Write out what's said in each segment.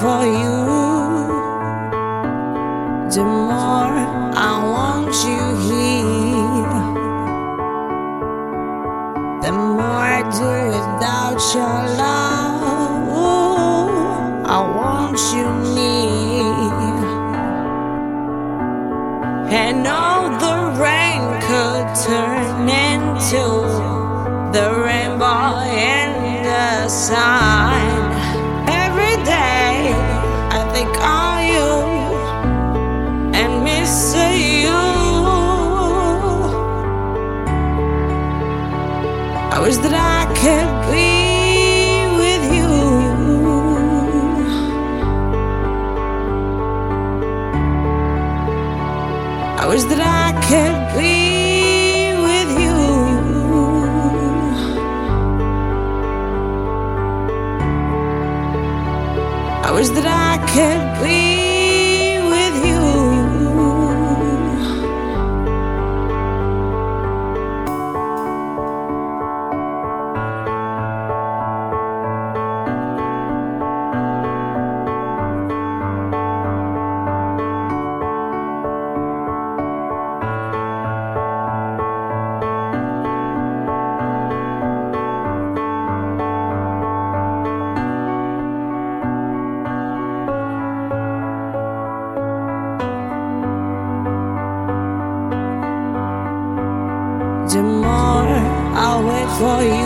for you, for you,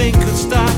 nothing could stop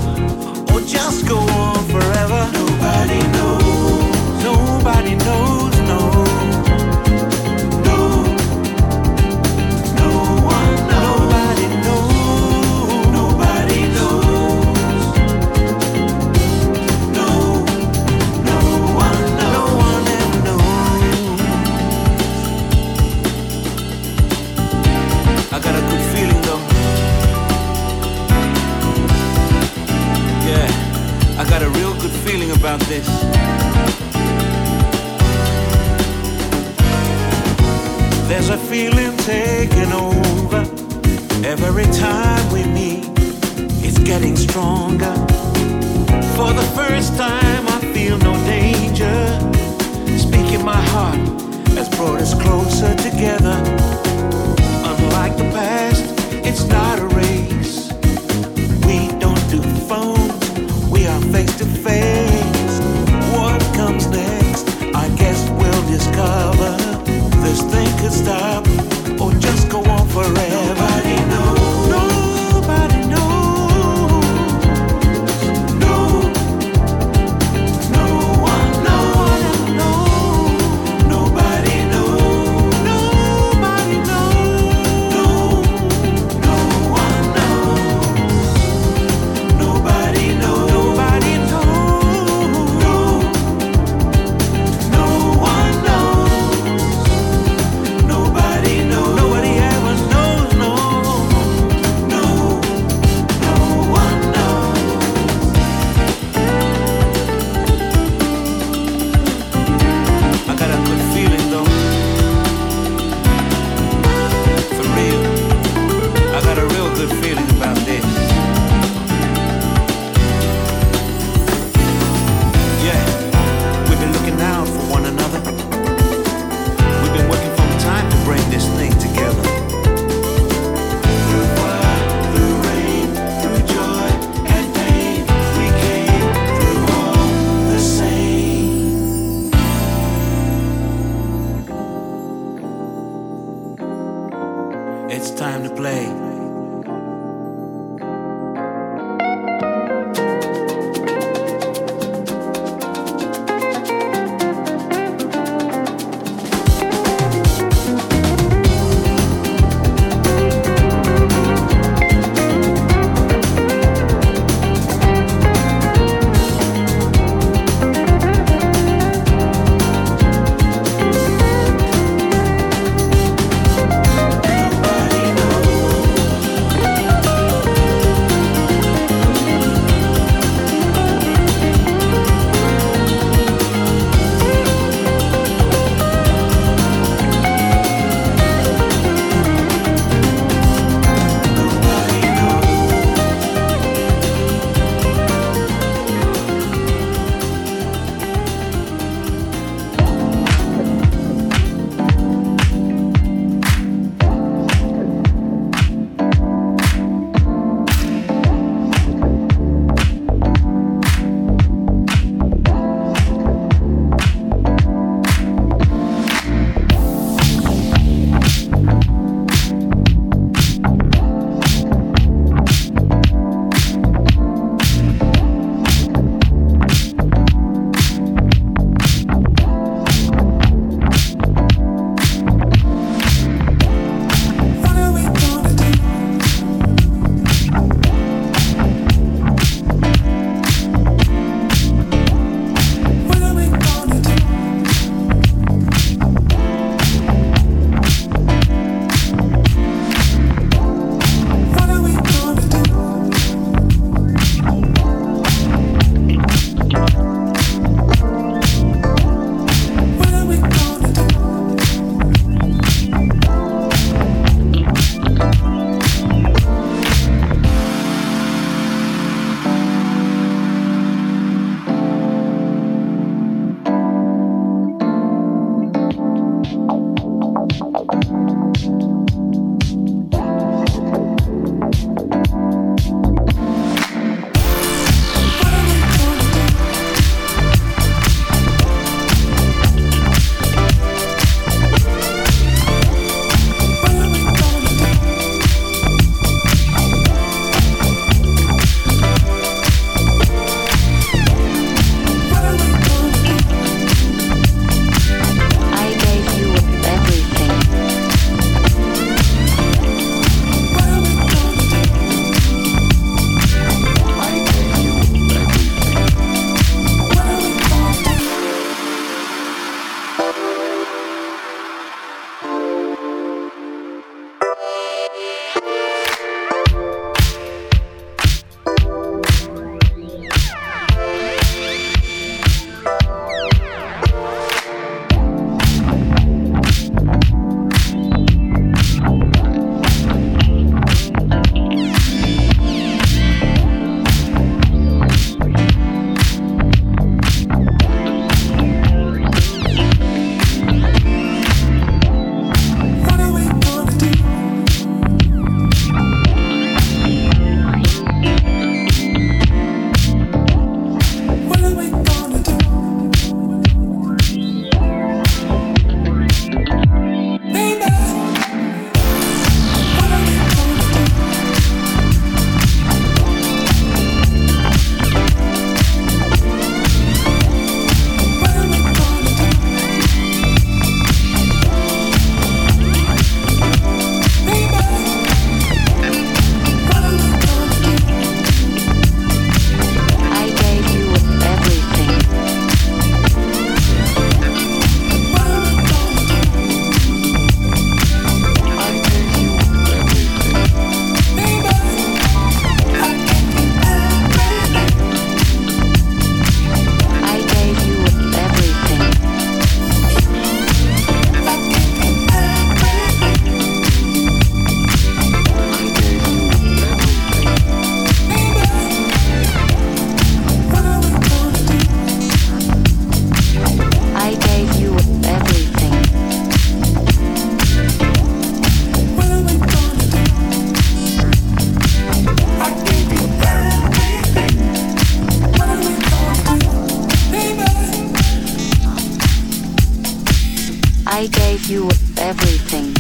I gave you everything.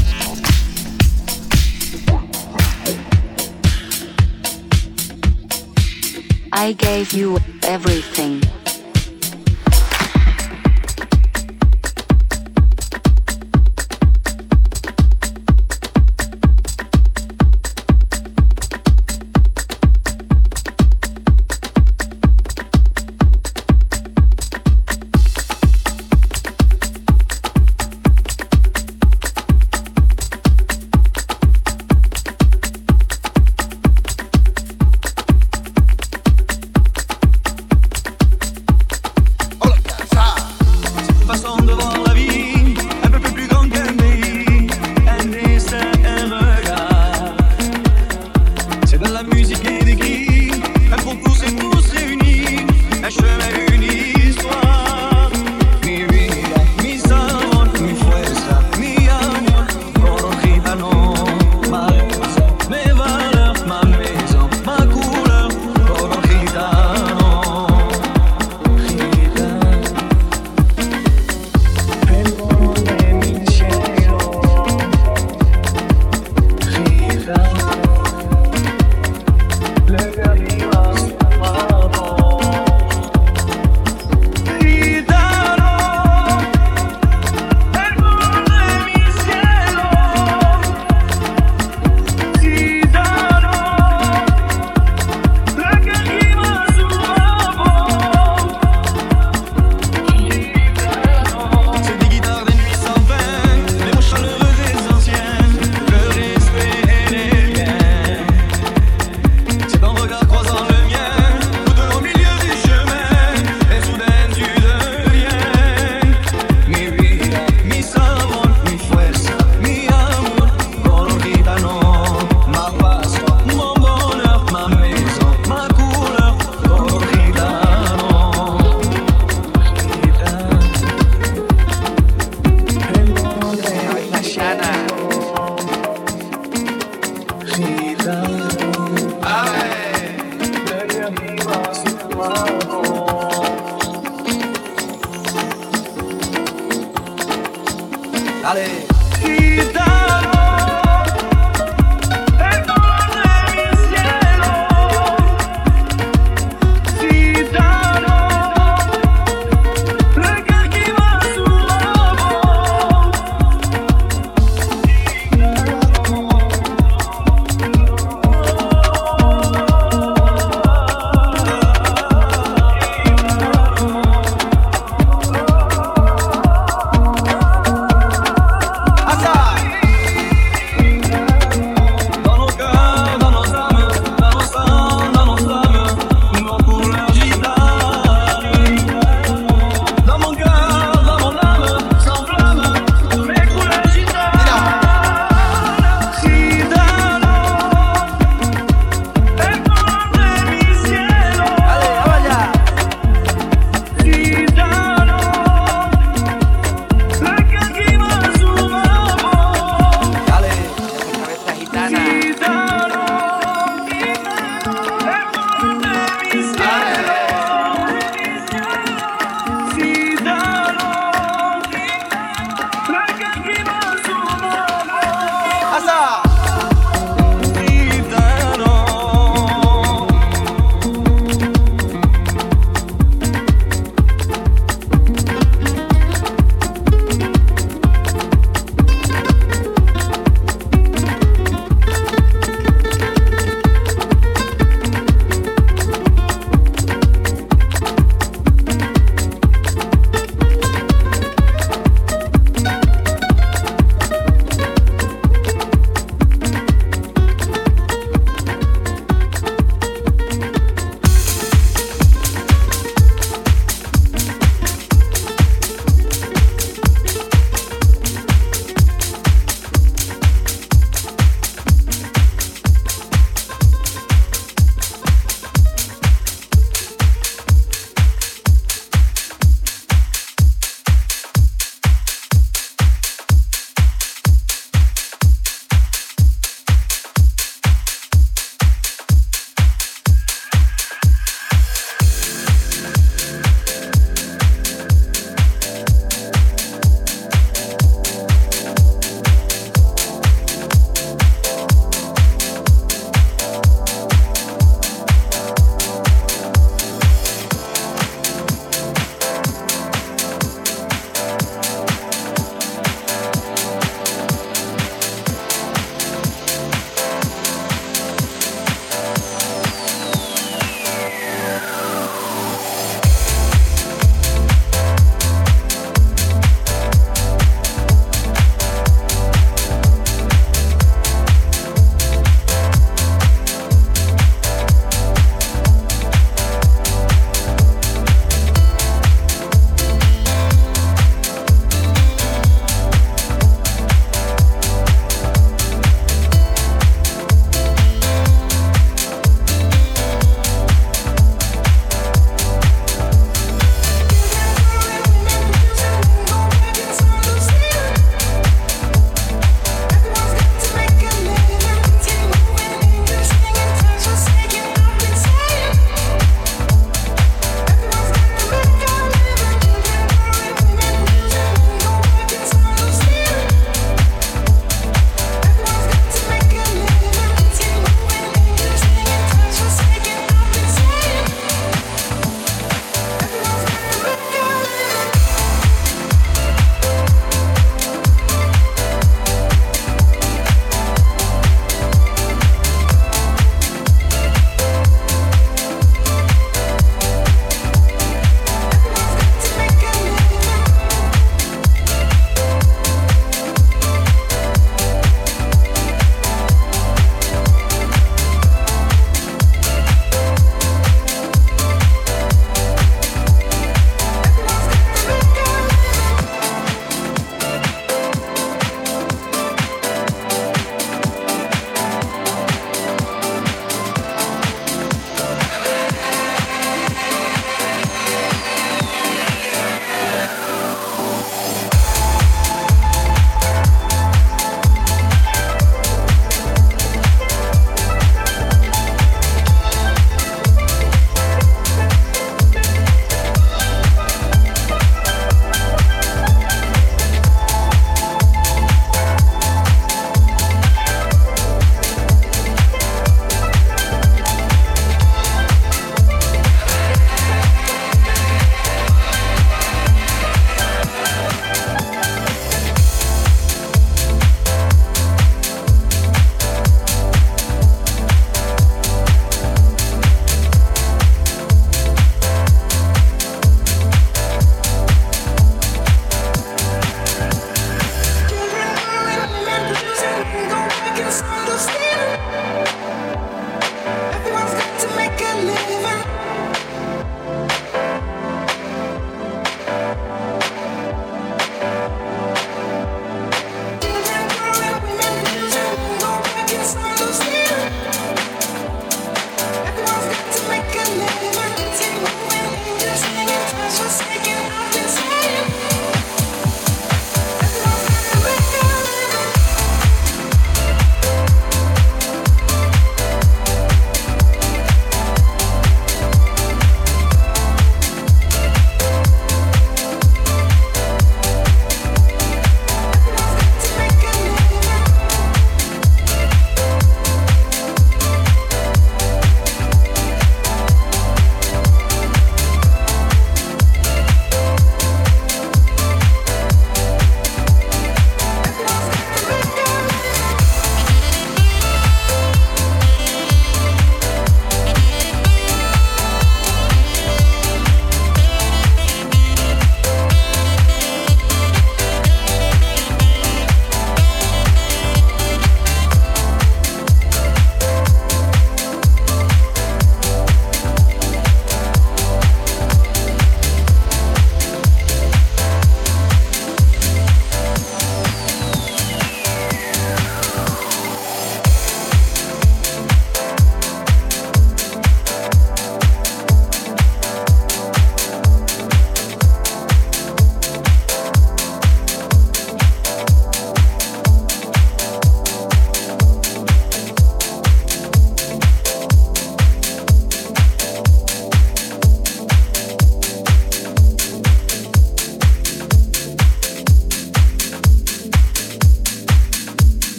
I gave you everything.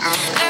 I'm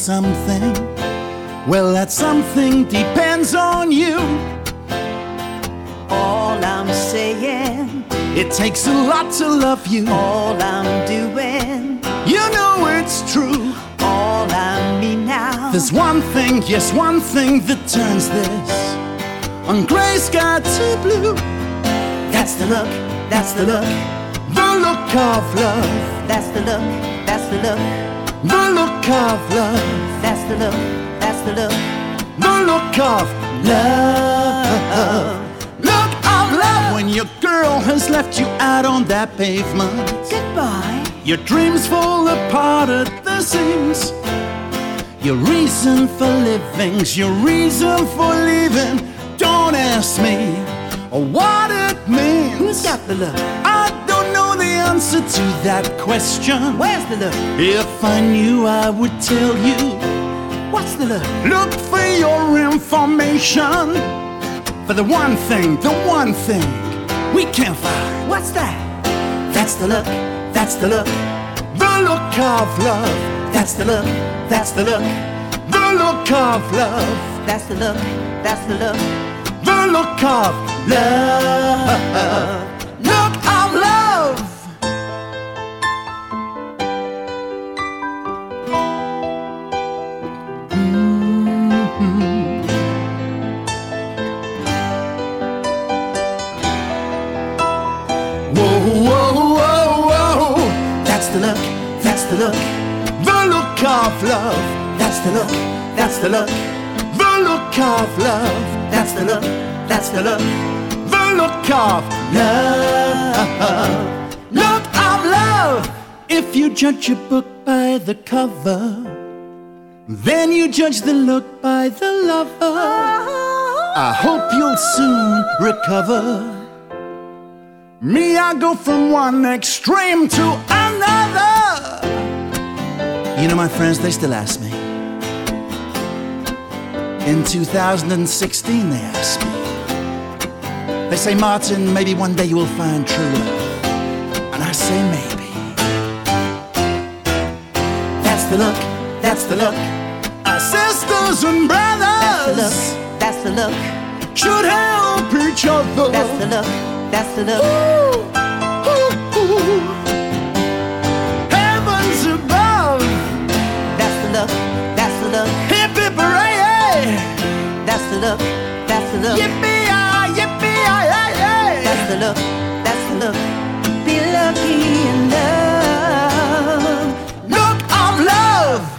something. Well, that something depends on you. All I'm saying, It takes a lot to love you. all I'm doing, You know it's true. all I mean now. There's one thing, yes, one thing that turns this on gray sky to blue. That's the look, that's the look, The look of love, that's the look, that's the look, the look of love, that's the look, that's the look. the look of love. Look of love when your girl has left you out on that pavement. Goodbye. Your dreams fall apart at the seams. Your reason for living's your reason for leaving. Don't ask me what it means. Who's got the look? Answer to that question. Where's the look? If I knew, I would tell you. What's the look? Look for your information. For the one thing, the one thing we can't find. What's that? That's the look, that's the look, The look of love. that's the look, that's the look, The look of love. that's the look, that's the look. The look of love. Look of love. Of love. that's the look, that's the look, The look of love. that's the look, that's the look. The look of love. Look of love. If you judge a book by the cover, then you judge the look by the lover. I hope you'll soon recover. Me, I go from one extreme to another. You know, my friends, they still ask me. In 2016, they asked me. They say, Martin, maybe one day you will find true love. And I say, maybe. That's the look, that's the look, Our sisters and brothers. that's the look, that's the look, should help each other. that's the look, that's the look. Ooh, ooh, ooh. the look, that's the look. Yippee-yah, yippee-yah, That's the look, that's the look. Be lucky in love. Look of love.